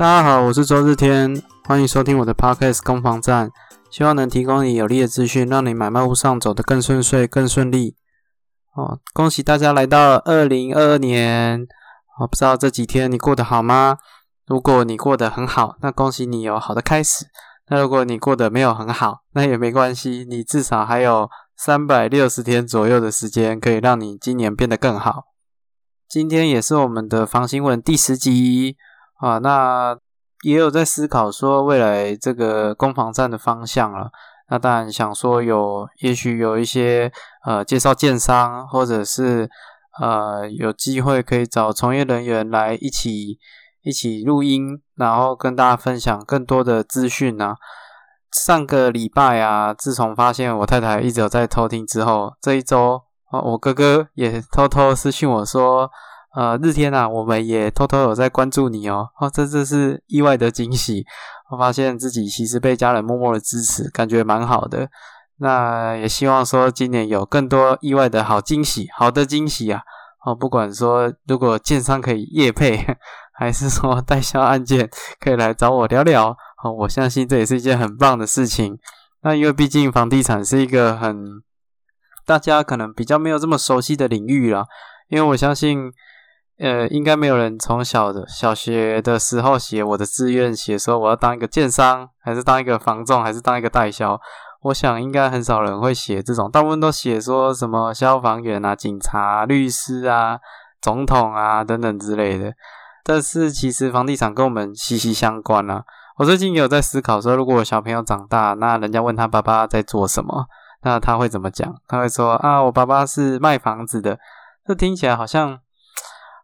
大家好，我是周日天，欢迎收听我的 Podcast 攻防战，希望能提供你有力的资讯，让你买卖路上走得更顺遂、更顺利。哦，恭喜大家来到二零二二年，我不知道这几天你过得好吗？如果你过得很好，那恭喜你有好的开始。那如果你过得没有很好，那也没关系，你至少还有三百六十天左右的时间，可以让你今年变得更好。今天也是我们的防新闻第十集啊，那也有在思考说未来这个攻防战的方向了。那当然想说有，也许有一些呃介绍建商，或者是呃有机会可以找从业人员来一起一起录音，然后跟大家分享更多的资讯呢。上个礼拜啊，自从发现我太太一直有在偷听之后，这一周啊，我哥哥也偷偷私信我说，呃，日天啊，我们也偷偷有在关注你哦，哦，这这是意外的惊喜，我发现自己其实被家人默默的支持，感觉蛮好的。那也希望说今年有更多意外的好惊喜，好的惊喜啊，哦，不管说如果建商可以业配，还是说代销案件可以来找我聊聊。哦，我相信这也是一件很棒的事情。那因为毕竟房地产是一个很大家可能比较没有这么熟悉的领域啦。因为我相信，呃，应该没有人从小的小学的时候写我的志愿，写说我要当一个建商，还是当一个房仲，还是当一个代销。我想应该很少人会写这种，大部分都写说什么消防员啊、警察、律师啊、总统啊等等之类的。但是其实房地产跟我们息息相关啊。我最近也有在思考说，如果我小朋友长大，那人家问他爸爸在做什么，那他会怎么讲？他会说啊，我爸爸是卖房子的。这听起来好像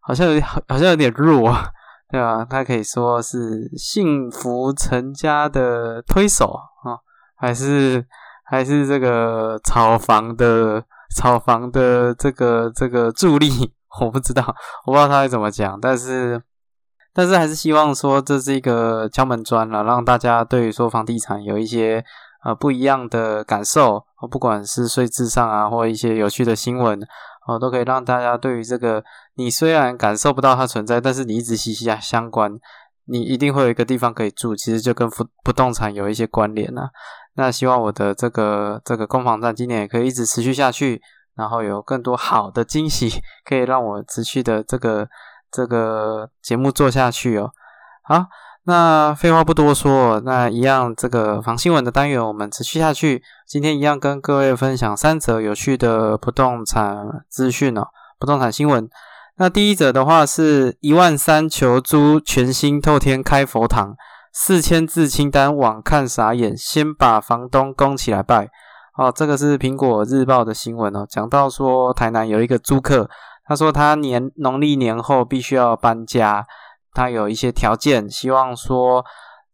好像有点好像有点弱啊，对吧？他可以说是幸福成家的推手啊，还是还是这个炒房的炒房的这个这个助力？我不知道，我不知道他会怎么讲，但是。但是还是希望说这是一个敲门砖了，让大家对于说房地产有一些呃不一样的感受，不管是税制上啊，或一些有趣的新闻，哦，都可以让大家对于这个你虽然感受不到它存在，但是你一直息息相关，你一定会有一个地方可以住，其实就跟不不动产有一些关联啊。那希望我的这个这个攻防战今年也可以一直持续下去，然后有更多好的惊喜可以让我持续的这个。这个节目做下去哦，好，那废话不多说，那一样这个防新闻的单元我们持续下去。今天一样跟各位分享三则有趣的不动产资讯哦，不动产新闻。那第一则的话是一万三求租全新透天开佛堂，四千字清单网看傻眼，先把房东供起来拜。哦，这个是苹果日报的新闻哦，讲到说台南有一个租客。他说他年农历年后必须要搬家，他有一些条件，希望说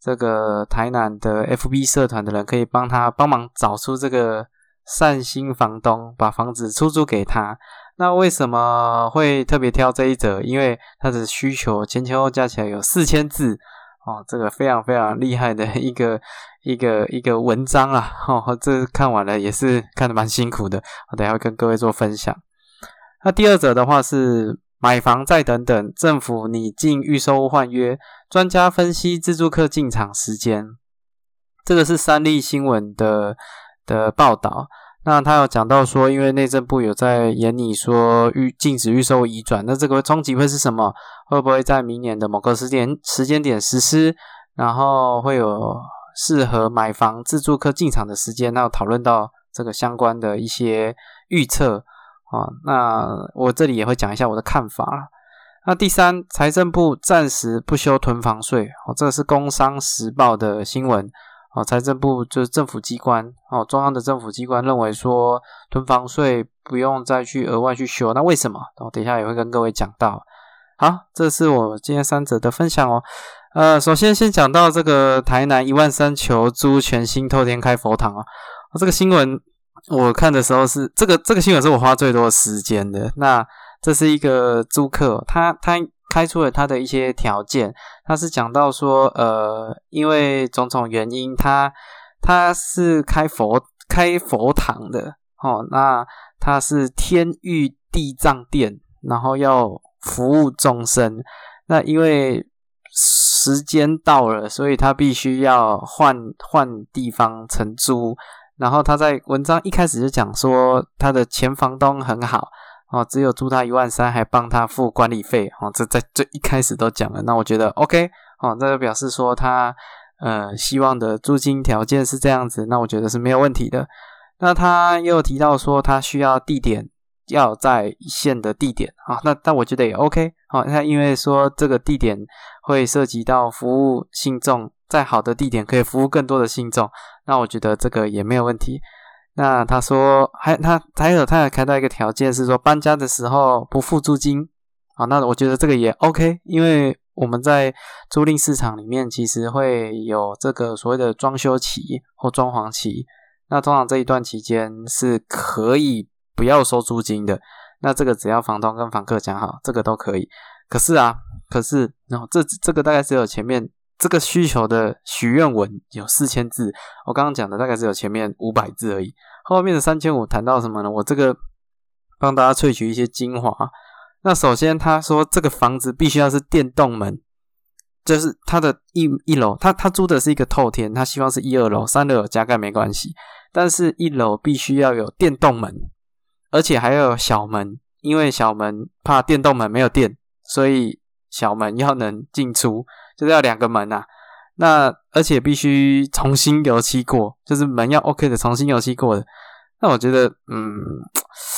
这个台南的 FB 社团的人可以帮他帮忙找出这个善心房东，把房子出租给他。那为什么会特别挑这一则？因为它的需求前前后加起来有四千字哦，这个非常非常厉害的一个一个一个文章啊！哦，这看完了也是看得蛮辛苦的，我等下会跟各位做分享。那第二者的话是买房再等等，政府拟进预售换约，专家分析自住客进场时间。这个是三立新闻的的报道。那他有讲到说，因为内政部有在研拟说预禁止预售移转，那这个冲击会是什么？会不会在明年的某个时间时间点实施？然后会有适合买房自住客进场的时间？那讨论到这个相关的一些预测。啊，那我这里也会讲一下我的看法那第三，财政部暂时不修囤房税，哦，这是《工商时报》的新闻。哦，财政部就是政府机关，哦，中央的政府机关认为说囤房税不用再去额外去修，那为什么？我等一下也会跟各位讲到。好，这是我今天三者的分享哦。呃，首先先讲到这个台南一万三求租全新透天开佛堂啊，这个新闻。我看的时候是这个这个新闻是我花最多时间的。那这是一个租客，他他开出了他的一些条件。他是讲到说，呃，因为种种原因，他他是开佛开佛堂的哦。那他是天域地藏殿，然后要服务众生。那因为时间到了，所以他必须要换换地方承租。然后他在文章一开始就讲说，他的前房东很好哦，只有租他一万三，还帮他付管理费哦。这在最一开始都讲了，那我觉得 OK 哦，这就表示说他呃希望的租金条件是这样子，那我觉得是没有问题的。那他又提到说，他需要地点要在线的地点啊，那那我觉得也 OK 哦，那因为说这个地点会涉及到服务信众。再好的地点可以服务更多的信众，那我觉得这个也没有问题。那他说还他还有他还开到一个条件是说搬家的时候不付租金啊，那我觉得这个也 OK，因为我们在租赁市场里面其实会有这个所谓的装修期或装潢期，那通常这一段期间是可以不要收租金的，那这个只要房东跟房客讲好，这个都可以。可是啊，可是然后这这个大概只有前面。这个需求的许愿文有四千字，我刚刚讲的大概只有前面五百字而已，后面的三千五谈到什么呢？我这个帮大家萃取一些精华。那首先他说这个房子必须要是电动门，就是他的一一楼，他他租的是一个透天，他希望是一二楼，三楼有加盖没关系，但是一楼必须要有电动门，而且还要有小门，因为小门怕电动门没有电，所以小门要能进出。就是要两个门呐，那而且必须重新油漆过，就是门要 OK 的，重新油漆过的。那我觉得，嗯，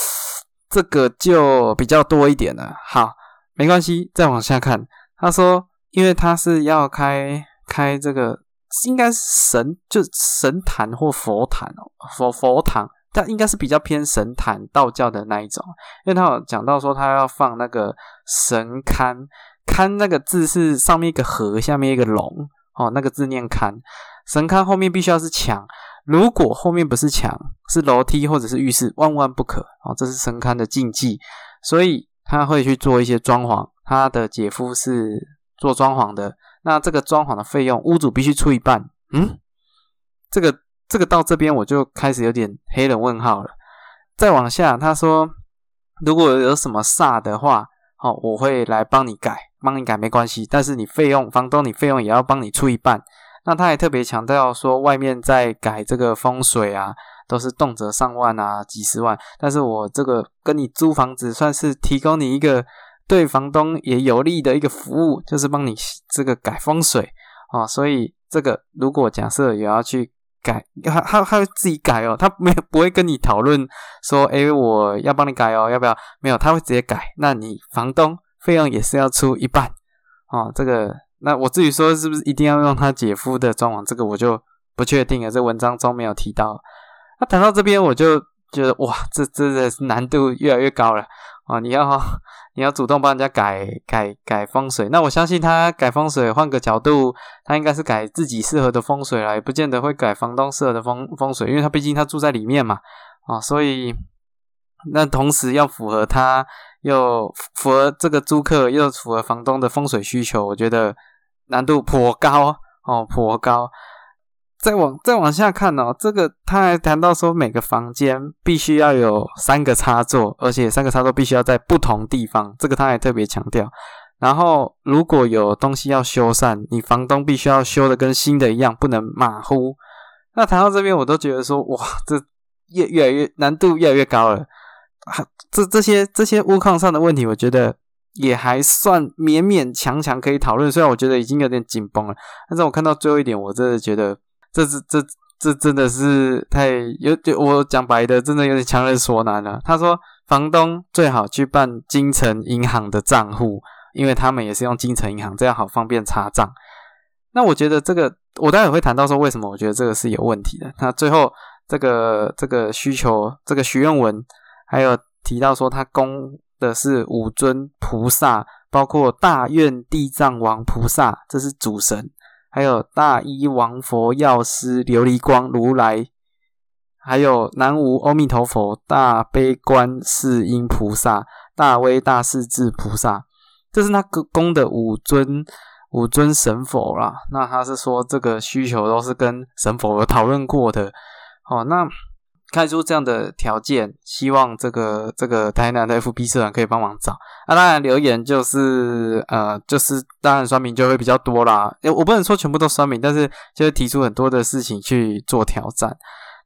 这个就比较多一点了。好，没关系，再往下看。他说，因为他是要开开这个，应该是神，就神坛或佛坛哦，佛佛堂，但应该是比较偏神坛道教的那一种，因为他有讲到说他要放那个神龛。龛那个字是上面一个河，下面一个龙哦，那个字念龛。神龛后面必须要是墙，如果后面不是墙，是楼梯或者是浴室，万万不可哦，这是神龛的禁忌。所以他会去做一些装潢，他的姐夫是做装潢的，那这个装潢的费用，屋主必须出一半。嗯，这个这个到这边我就开始有点黑人问号了。再往下，他说如果有什么煞的话。哦，我会来帮你改，帮你改没关系，但是你费用，房东你费用也要帮你出一半。那他还特别强调说，外面在改这个风水啊，都是动辄上万啊，几十万。但是我这个跟你租房子，算是提供你一个对房东也有利的一个服务，就是帮你这个改风水啊。所以这个如果假设也要去改，他他他会自己改哦，他没有不会跟你讨论说，诶，我要帮你改哦，要不要？没有，他会直接改。那你房东费用也是要出一半哦。这个，那我至于说是不是一定要用他姐夫的装潢，这个我就不确定了。这文章中没有提到。那谈到这边，我就觉得哇，这真的是难度越来越高了啊！你要。你要主动帮人家改改改风水，那我相信他改风水，换个角度，他应该是改自己适合的风水了，也不见得会改房东适合的风风水，因为他毕竟他住在里面嘛，啊，所以那同时要符合他，又符合这个租客，又符合房东的风水需求，我觉得难度颇高哦，颇高。再往再往下看哦，这个他还谈到说，每个房间必须要有三个插座，而且三个插座必须要在不同地方，这个他还特别强调。然后如果有东西要修缮，你房东必须要修的跟新的一样，不能马虎。那谈到这边，我都觉得说，哇，这越越来越难度越来越高了。这这些这些屋况上的问题，我觉得也还算勉勉强强可以讨论。虽然我觉得已经有点紧绷了，但是我看到最后一点，我真的觉得。这这这这真的是太有，就我讲白的，真的有点强人所难了。他说，房东最好去办金城银行的账户，因为他们也是用金城银行，这样好方便查账。那我觉得这个，我待会会谈到说为什么我觉得这个是有问题的。那最后这个这个需求，这个许愿文还有提到说，他供的是五尊菩萨，包括大愿地藏王菩萨，这是主神。还有大医王佛药师琉璃光如来，还有南无阿弥陀佛大悲观世音菩萨大威大势至菩萨，这是他供的五尊五尊神佛啦。那他是说这个需求都是跟神佛有讨论过的。哦，那开出这样的条件，希望这个这个台南的 FB 社长可以帮忙找。啊，当然留言就是呃，就是当然酸民就会比较多啦。我不能说全部都酸民，但是就会提出很多的事情去做挑战。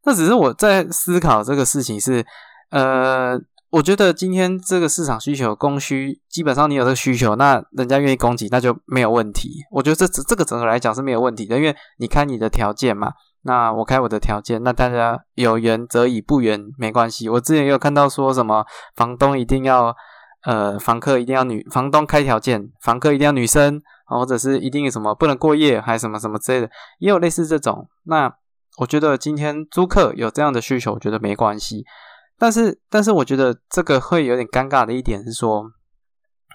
那只是我在思考这个事情是，呃，我觉得今天这个市场需求供需，基本上你有这个需求，那人家愿意供给，那就没有问题。我觉得这这个整个来讲是没有问题的，因为你看你的条件嘛。那我开我的条件，那大家有缘则以，不缘没关系。我之前有看到说什么房东一定要，呃，房客一定要女，房东开条件，房客一定要女生，或者是一定什么不能过夜，还什么什么之类的，也有类似这种。那我觉得今天租客有这样的需求，我觉得没关系。但是，但是我觉得这个会有点尴尬的一点是说，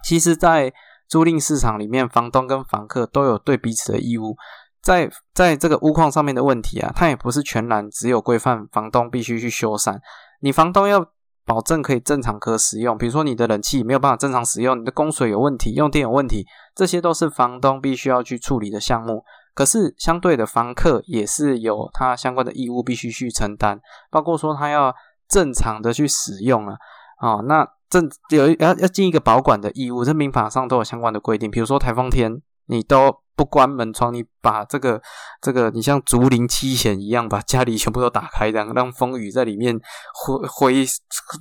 其实，在租赁市场里面，房东跟房客都有对彼此的义务。在在这个屋况上面的问题啊，它也不是全然只有规范房东必须去修缮，你房东要保证可以正常可使用，比如说你的冷气没有办法正常使用，你的供水有问题，用电有问题，这些都是房东必须要去处理的项目。可是相对的，房客也是有他相关的义务必须去承担，包括说他要正常的去使用啊，哦，那正有要要尽一个保管的义务，这民法上都有相关的规定，比如说台风天你都。不关门窗，你把这个这个，你像竹林七贤一样，把家里全部都打开，这样让风雨在里面挥挥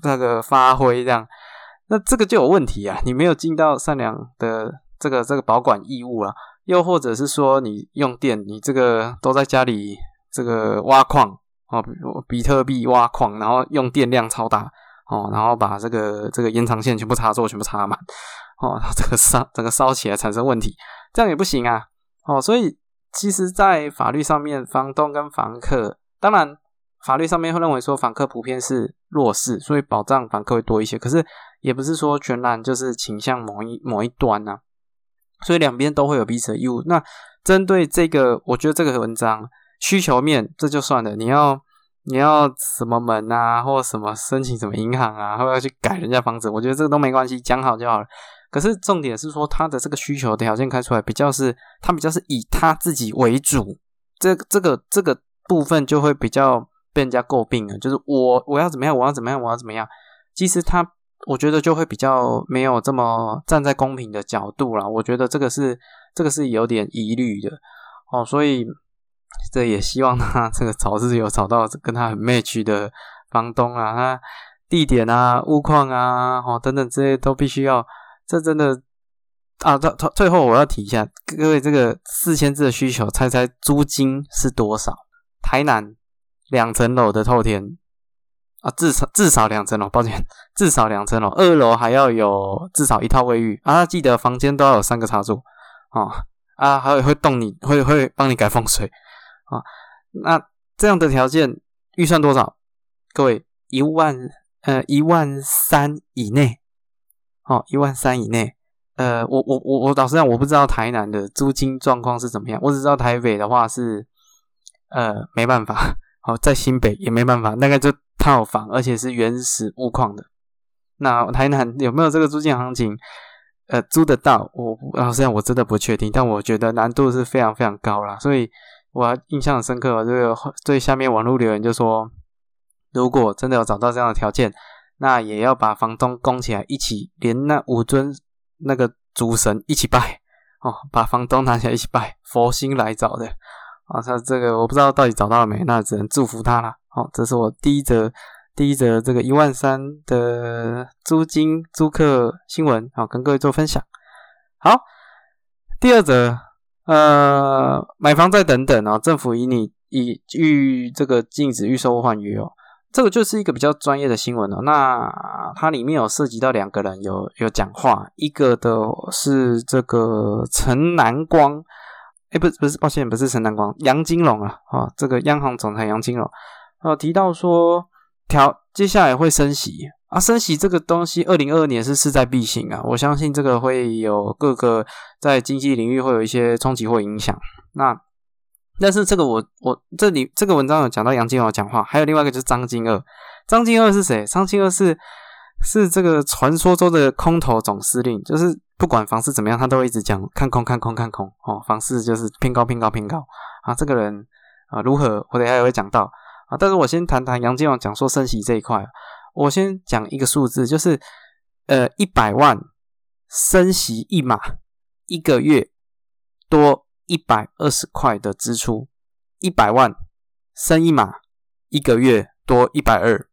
那个发挥，这样，那这个就有问题啊！你没有尽到善良的这个这个保管义务啊，又或者是说你用电，你这个都在家里这个挖矿哦，比特币挖矿，然后用电量超大哦，然后把这个这个延长线全部插座全部插满哦，这个烧整个烧起来产生问题。这样也不行啊！哦，所以其实，在法律上面，房东跟房客，当然法律上面会认为说，房客普遍是弱势，所以保障房客会多一些。可是，也不是说全然就是倾向某一某一端啊。所以两边都会有彼此的义务。那针对这个，我觉得这个文章需求面这就算了，你要你要什么门啊，或什么申请什么银行啊，或要去改人家房子，我觉得这个都没关系，讲好就好了。可是重点是说，他的这个需求条件开出来比较是，他比较是以他自己为主，这这个这个部分就会比较被人家诟病了。就是我我要怎么样，我要怎么样，我要怎么样。其实他我觉得就会比较没有这么站在公平的角度了。我觉得这个是这个是有点疑虑的哦。所以这也希望他这个找是有找到跟他很 match 的房东啊，他地点啊、物况啊、哦等等这些都必须要。这真的啊！最最最后我要提一下，各位这个四千字的需求，猜猜租金是多少？台南两层楼的透天啊，至少至少两层楼，抱歉，至少两层楼，二楼还要有至少一套卫浴啊！记得房间都要有三个插座啊啊，还有会动你会会帮你改风水啊！那这样的条件预算多少？各位一万呃一万三以内。哦，一万三以内，呃，我我我我老实讲，我不知道台南的租金状况是怎么样，我只知道台北的话是，呃，没办法，好，在新北也没办法，大概就套房，而且是原始物况的。那台南有没有这个租金行情？呃，租得到，我老实讲，我真的不确定，但我觉得难度是非常非常高啦，所以我印象很深刻，这个最下面网络留言就说，如果真的有找到这样的条件。那也要把房东供起来，一起连那五尊那个主神一起拜哦，把房东拿起来一起拜，佛心来找的啊。他这个我不知道到底找到了没，那只能祝福他了。好，这是我第一则第一则这个一万三的租金租客新闻，好跟各位做分享。好，第二则呃，买房再等等啊，政府以你以预这个禁止预售换约哦。这个就是一个比较专业的新闻了。那它里面有涉及到两个人有有讲话，一个的是这个陈南光，哎，不是不是，抱歉，不是陈南光，杨金龙啊，啊，这个央行总裁杨金龙，呃，提到说调接下来会升息啊，升息这个东西，二零二二年是势在必行啊，我相信这个会有各个在经济领域会有一些冲击或影响。那但是这个我我这里这个文章有讲到杨金龙讲话，还有另外一个就是张金二。张金二是谁？张金二是是这个传说中的空头总司令，就是不管房市怎么样，他都会一直讲看空看空看空哦，房市就是偏高偏高偏高啊。这个人啊如何，我等下也会讲到啊。但是我先谈谈杨建王讲说升息这一块，我先讲一个数字，就是呃一百万升息一码，一个月多一百二十块的支出，一百万升一码，一个月多一百二。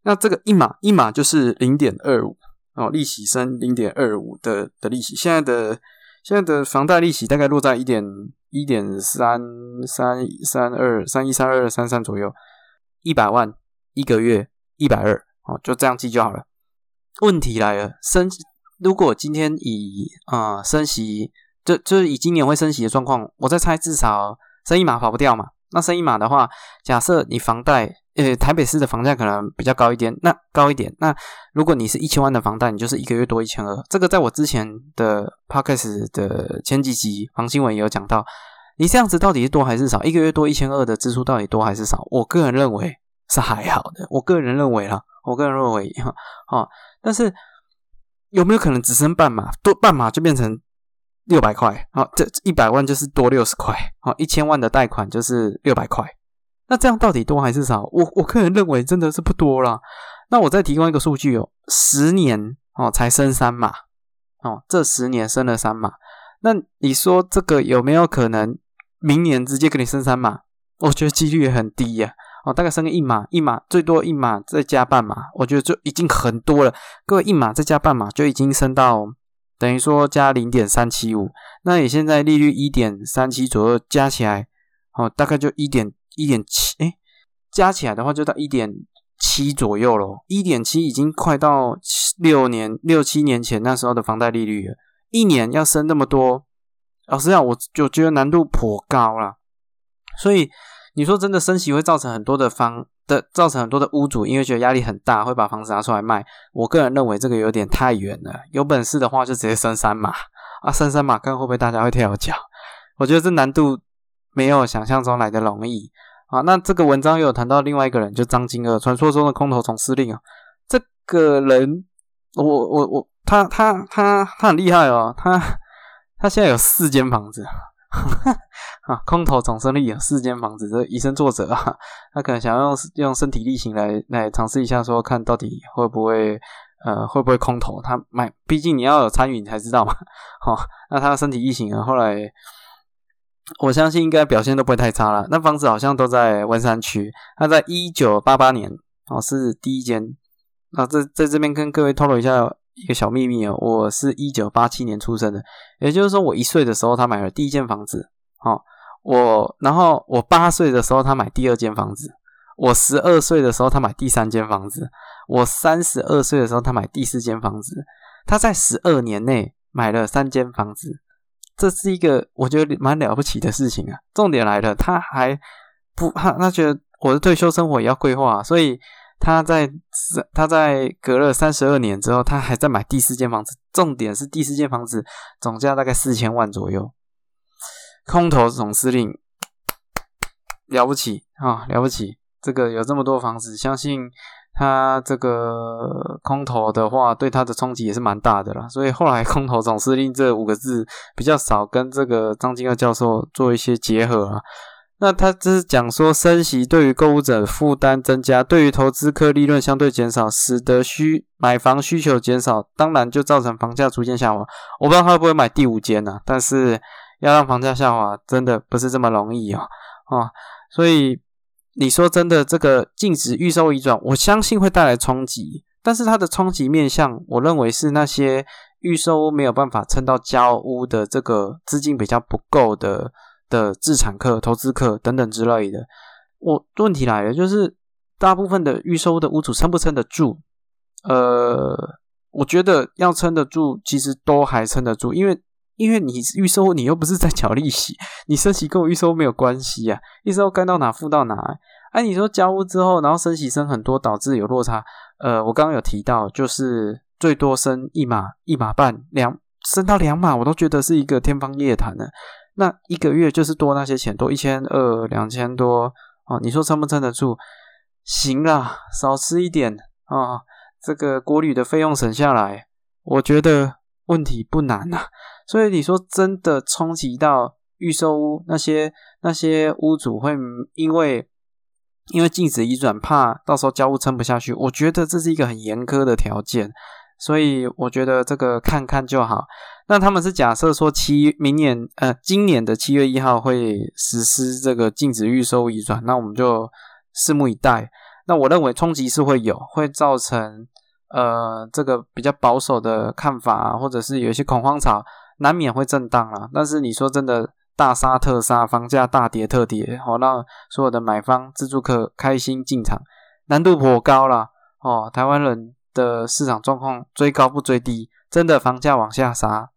那这个一码一码就是零点二五哦，利息升零点二五的的利息，现在的现在的房贷利息大概落在一点一点三三三二三一三二三三左右，一百万一个月一百二哦，就这样记就好了。问题来了，升如果今天以啊升息，就就是以今年会升息的状况，我在猜至少升一码跑不掉嘛。那升一码的话，假设你房贷。呃，台北市的房价可能比较高一点，那高一点。那如果你是一千万的房贷，你就是一个月多一千二。这个在我之前的 podcast 的前几集黄新闻也有讲到。你这样子到底是多还是少？一个月多一千二的支出到底多还是少？我个人认为是还好的。我个人认为啦，我个人认为哈，哦，但是有没有可能只剩半码？多半码就变成六百块？好，这一百万就是多六十块。好，一千万的贷款就是六百块。那这样到底多还是少？我我个人认为真的是不多啦。那我再提供一个数据哦，十年哦才升三码哦，这十年升了三码。那你说这个有没有可能明年直接给你升三码？我觉得几率也很低呀。哦，大概升个一码，一码最多一码再加半码，我觉得就已经很多了。各位一码再加半码就已经升到等于说加零点三七五。那你现在利率一点三七左右，加起来哦，大概就一点。一点七，哎，加起来的话就到一点七左右咯。一点七已经快到六年、六七年前那时候的房贷利率了。一年要升那么多，老实讲，我就觉得难度颇高了。所以你说真的升息会造成很多的房的，造成很多的屋主因为觉得压力很大，会把房子拿出来卖。我个人认为这个有点太远了。有本事的话就直接升三码啊，升三码看会不会大家会跳脚。我觉得这难度没有想象中来的容易。啊，那这个文章又有谈到另外一个人，就张金二，传说中的空头总司令啊。这个人，我我我，他他他他很厉害哦，他他现在有四间房子 啊，空头总司令有四间房子，这以身作则啊。他可能想要用用身体力行来来尝试一下，说看到底会不会呃会不会空头？他买，毕竟你要有参与，你才知道嘛。好，那他身体力行啊，后来。我相信应该表现都不会太差了。那房子好像都在文山区。那在一九八八年哦，是第一间。那在在这边跟各位透露一下一个小秘密哦，我是一九八七年出生的，也就是说我一岁的时候他买了第一间房子。哦，我然后我八岁的时候他买第二间房子，我十二岁的时候他买第三间房子，我三十二岁的时候他买第四间房子。他在十二年内买了三间房子。这是一个我觉得蛮了不起的事情啊！重点来了，他还不他他觉得我的退休生活也要规划，所以他在他在隔了三十二年之后，他还在买第四间房子。重点是第四间房子总价大概四千万左右。空头总司令了不起啊，了不起！这个有这么多房子，相信。他这个空头的话，对他的冲击也是蛮大的啦。所以后来“空头总司令”这五个字比较少跟这个张金二教授做一些结合啊。那他这是讲说，升息对于购物者负担增加，对于投资客利润相对减少，使得需买房需求减少，当然就造成房价逐渐下滑。我不知道他会不会买第五间呢？但是要让房价下滑，真的不是这么容易啊啊！所以。你说真的，这个禁止预售移转，我相信会带来冲击，但是它的冲击面向，我认为是那些预售屋没有办法撑到交屋的这个资金比较不够的的自产客、投资客等等之类的。我问题来了，就是大部分的预售的屋主撑不撑得住？呃，我觉得要撑得住，其实都还撑得住，因为。因为你预收，你又不是在缴利息，你升息跟我预收没有关系啊，预收该到哪付到哪。哎，你说交屋之后，然后升息升很多，导致有落差。呃，我刚刚有提到，就是最多升一码、一码半、两升到两码，我都觉得是一个天方夜谭的。那一个月就是多那些钱，多一千二、两千多哦。你说撑不撑得住？行啦，少吃一点啊，这个国旅的费用省下来，我觉得问题不难呐。所以你说真的冲击到预售屋那些那些屋主会因为因为禁止移转，怕到时候交屋撑不下去。我觉得这是一个很严苛的条件，所以我觉得这个看看就好。那他们是假设说七明年呃今年的七月一号会实施这个禁止预售移转，那我们就拭目以待。那我认为冲击是会有，会造成呃这个比较保守的看法，或者是有一些恐慌潮，难免会震荡啊。但是你说真的大杀特杀，房价大跌特跌，好让所有的买方自助客开心进场，难度颇高了哦。台湾人的市场状况追高不追低，真的房价往下杀。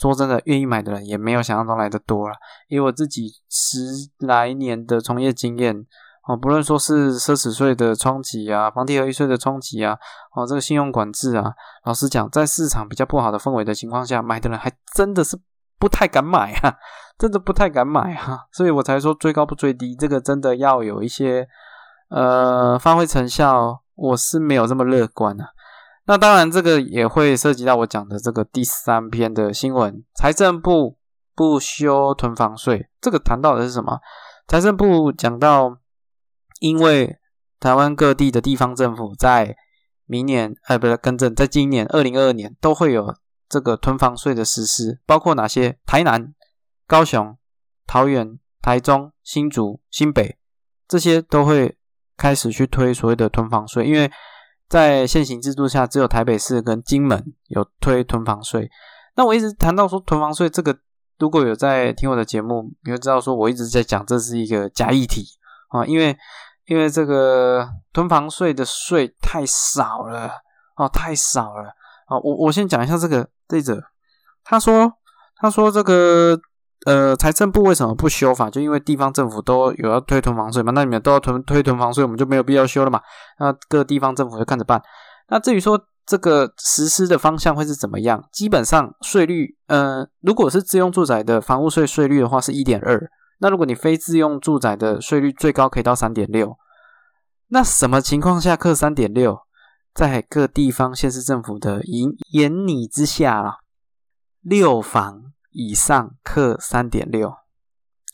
说真的，愿意买的人也没有想象中来的多了。以我自己十来年的从业经验，哦，不论说是奢侈税的冲击啊，房地合一税的冲击啊，哦，这个信用管制啊，老实讲，在市场比较不好的氛围的情况下，买的人还真的是不太敢买啊，真的不太敢买啊，所以我才说追高不追低，这个真的要有一些呃发挥成效，我是没有这么乐观啊。那当然，这个也会涉及到我讲的这个第三篇的新闻，财政部不修囤房税。这个谈到的是什么？财政部讲到，因为台湾各地的地方政府在明年，哎，不是更正，在今年二零二二年都会有这个囤房税的实施，包括哪些？台南、高雄、桃园、台中、新竹、新北这些都会开始去推所谓的囤房税，因为。在现行制度下，只有台北市跟金门有推囤房税。那我一直谈到说囤房税这个，如果有在听我的节目，你会知道说我一直在讲这是一个假议题啊，因为因为这个囤房税的税太少了哦，太少了啊。我我先讲一下这个这者，他说他说这个。呃，财政部为什么不修法？就因为地方政府都有要推囤房税嘛，那你们都要囤推囤房税，我们就没有必要修了嘛。那各地方政府就看着办。那至于说这个实施的方向会是怎么样，基本上税率，呃，如果是自用住宅的房屋税税率的话是一点二，那如果你非自用住宅的税率最高可以到三点六。那什么情况下克三点六？在各地方县市政府的严严拟之下啦，六房。以上克三点六，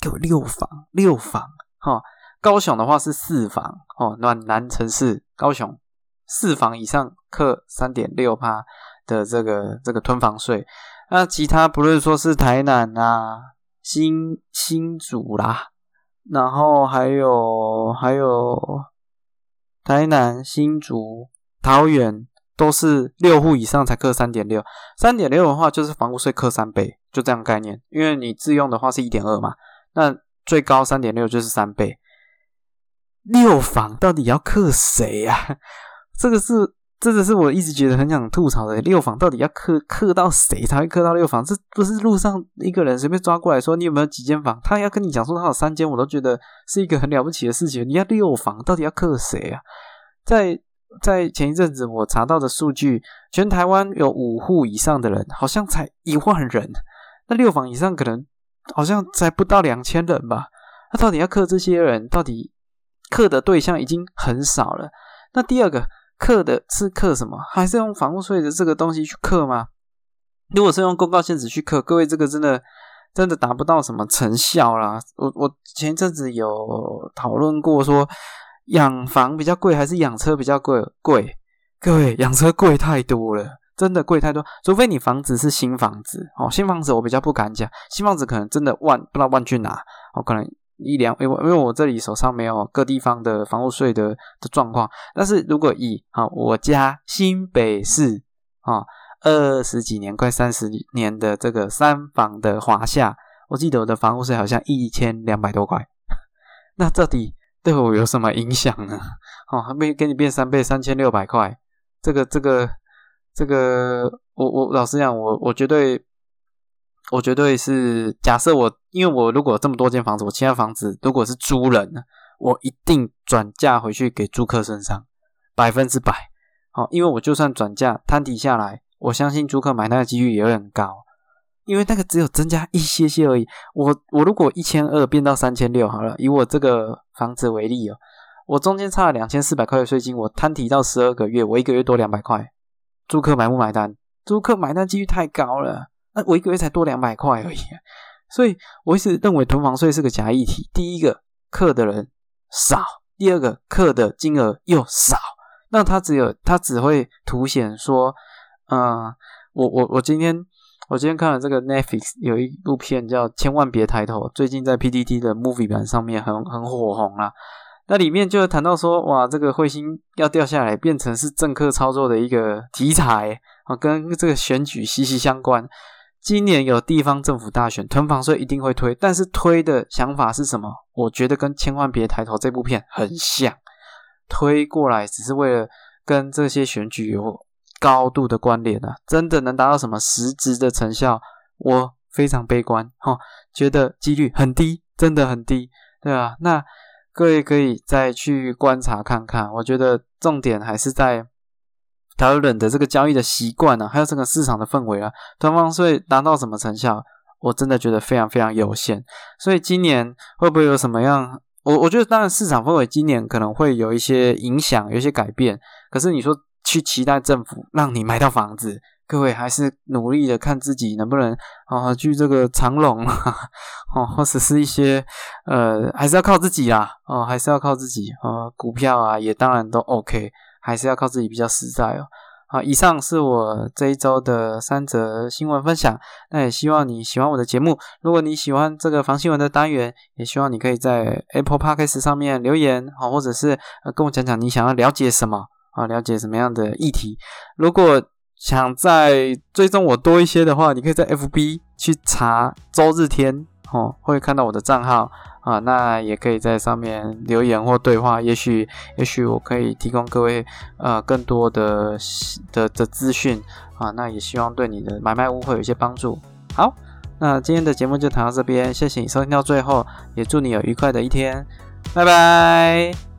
有六房六房哈。高雄的话是四房哦，暖男城市高雄四房以上克三点六趴的这个这个吞房税。那其他不论说是台南啊、新新竹啦，然后还有还有台南、新竹、桃园。都是六户以上才克三点六，三点六的话就是房屋税克三倍，就这样概念。因为你自用的话是一点二嘛，那最高三点六就是三倍。六房到底要克谁呀？这个是这个是我一直觉得很想吐槽的。六房到底要克克到谁才会克到六房？这不是路上一个人随便抓过来说你有没有几间房，他要跟你讲说他有三间，我都觉得是一个很了不起的事情。你要六房到底要克谁啊？在在前一阵子，我查到的数据，全台湾有五户以上的人，好像才一万人。那六房以上可能好像才不到两千人吧？那到底要克这些人？到底克的对象已经很少了。那第二个克的是克什么？还是用房屋税的这个东西去克吗？如果是用公告限制去克，各位这个真的真的达不到什么成效啦。我我前一阵子有讨论过说。养房比较贵还是养车比较贵？贵，各位养车贵太多了，真的贵太多。除非你房子是新房子哦，新房子我比较不敢讲，新房子可能真的万不知道万去哪哦，可能一两，因为因为我这里手上没有各地方的房屋税的的状况。但是如果以啊我家新北市啊二十几年快三十年的这个三房的华夏，我记得我的房屋税好像一千两百多块，那这底。对我有什么影响呢？哦，还没给你变三倍，三千六百块。这个、这个、这个，我我老实讲，我我绝对，我绝对是假设我，因为我如果这么多间房子，我其他房子如果是租人，我一定转嫁回去给租客身上，百分之百。好，因为我就算转嫁摊底下来，我相信租客买那个几率也会很高。因为那个只有增加一些些而已。我我如果一千二变到三千六好了，以我这个房子为例哦，我中间差了两千四百块的税金，我摊提到十二个月，我一个月多两百块。租客买不买单？租客买单几率太高了，那我一个月才多两百块而已。所以我一直认为囤房税是个假议题。第一个，克的人少，第二个课的金额又少，那它只有它只会凸显说，嗯，我我我今天我今天看了这个 Netflix 有一部片叫《千万别抬头》，最近在 PTT 的 Movie 版上面很很火红啦。那里面就谈到说，哇，这个彗星要掉下来，变成是政客操作的一个题材啊，跟这个选举息息相关。今年有地方政府大选，囤房税一定会推，但是推的想法是什么？我觉得跟千万别抬头这部片很像，推过来只是为了跟这些选举有高度的关联啊，真的能达到什么实质的成效？我非常悲观哈，觉得几率很低，真的很低，对吧？那。各位可以再去观察看看，我觉得重点还是在台湾的这个交易的习惯呢，还有这个市场的氛围啊。囤房税达到什么成效？我真的觉得非常非常有限。所以今年会不会有什么样？我我觉得当然市场氛围今年可能会有一些影响，有一些改变。可是你说去期待政府让你买到房子？各位还是努力的看自己能不能啊，去这个长隆哦，或者是一些呃，还是要靠自己啦哦，还是要靠自己啊，股票啊也当然都 OK，还是要靠自己比较实在哦。好，以上是我这一周的三则新闻分享，那也希望你喜欢我的节目。如果你喜欢这个防新闻的单元，也希望你可以在 Apple Podcast 上面留言好，或者是跟我讲讲你想要了解什么啊，了解什么样的议题。如果想再追踪我多一些的话，你可以在 FB 去查周日天哦，会看到我的账号啊。那也可以在上面留言或对话，也许也许我可以提供各位呃更多的的的资讯啊。那也希望对你的买卖屋会有一些帮助。好，那今天的节目就谈到这边，谢谢你收听到最后，也祝你有愉快的一天，拜拜。